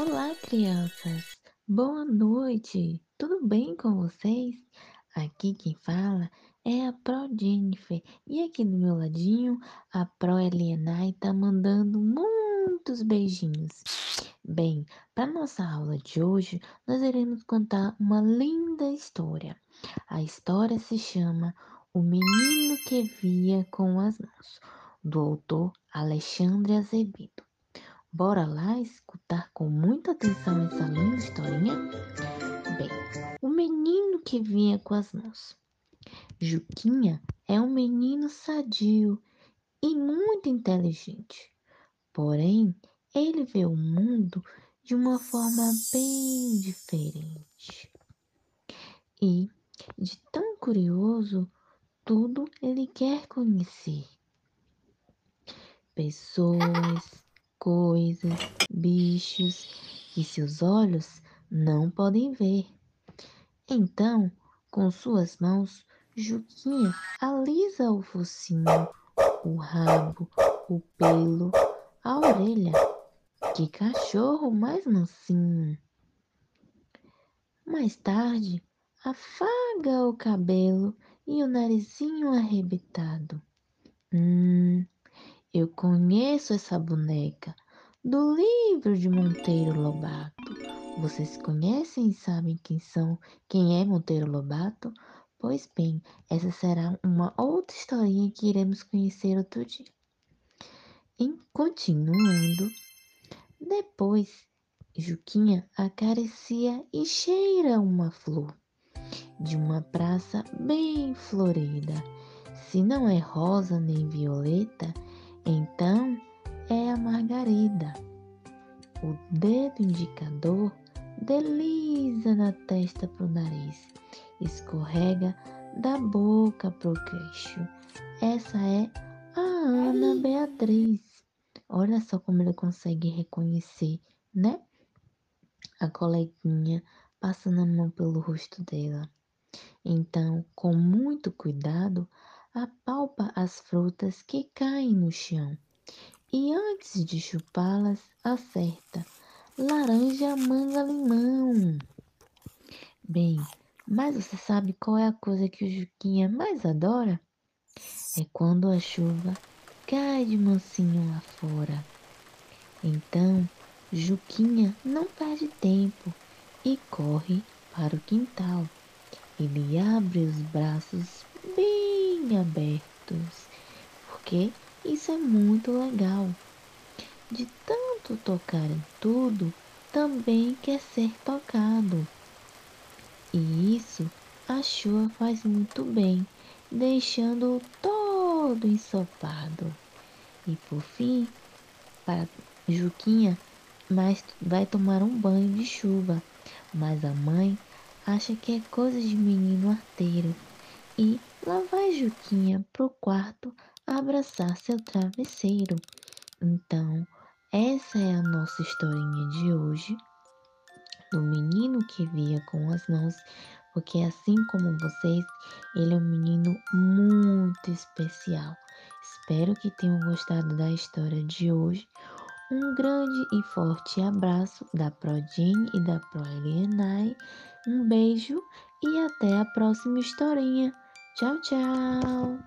Olá, crianças! Boa noite! Tudo bem com vocês? Aqui quem fala é a Pro Jennifer e aqui do meu ladinho a Pro Elienay tá mandando muitos beijinhos. Bem, para nossa aula de hoje, nós iremos contar uma linda história. A história se chama O Menino que Via com as Mãos, do autor Alexandre Azevedo. Bora lá escutar com muita atenção essa linda historinha? Bem, o menino que vinha com as mãos. Juquinha é um menino sadio e muito inteligente. Porém, ele vê o mundo de uma forma bem diferente. E, de tão curioso, tudo ele quer conhecer. Pessoas, coisas, bichos que seus olhos não podem ver. Então, com suas mãos, Juquinha alisa o focinho, o rabo, o pelo, a orelha. Que cachorro mais mansinho! Mais tarde, afaga o cabelo e o narizinho arrebitado. Hum, eu conheço essa boneca do livro de Monteiro Lobato. Vocês conhecem e sabem quem são, quem é Monteiro Lobato? Pois bem, essa será uma outra historinha que iremos conhecer outro dia. E continuando, depois Juquinha acaricia e cheira uma flor de uma praça bem florida. Se não é rosa nem violeta, então é a margarida. O dedo indicador desliza na testa pro nariz, escorrega da boca pro queixo. Essa é a Ana Beatriz. Olha só como ele consegue reconhecer, né? A coleguinha passando a mão pelo rosto dela. Então, com muito cuidado, apalpa as frutas que caem no chão e antes de chupá-las, acerta laranja, manga, limão. Bem, mas você sabe qual é a coisa que o Juquinha mais adora? É quando a chuva cai de mansinho lá fora. Então, Juquinha não perde tempo e corre para o quintal. Ele abre os braços bem abertos, porque isso é muito legal. De tanto tocar em tudo, também quer ser tocado. E isso a chuva faz muito bem, deixando-o todo ensopado. E por fim, para Juquinha, mas vai tomar um banho de chuva. Mas a mãe acha que é coisa de menino arteiro e lá vai Juquinha pro quarto abraçar seu travesseiro. Então, essa é a nossa historinha de hoje do menino que via com as mãos, porque assim como vocês, ele é um menino muito especial. Espero que tenham gostado da história de hoje. Um grande e forte abraço da Prodine e da Pro Elienay. Um beijo e até a próxima historinha. Tchau, tchau!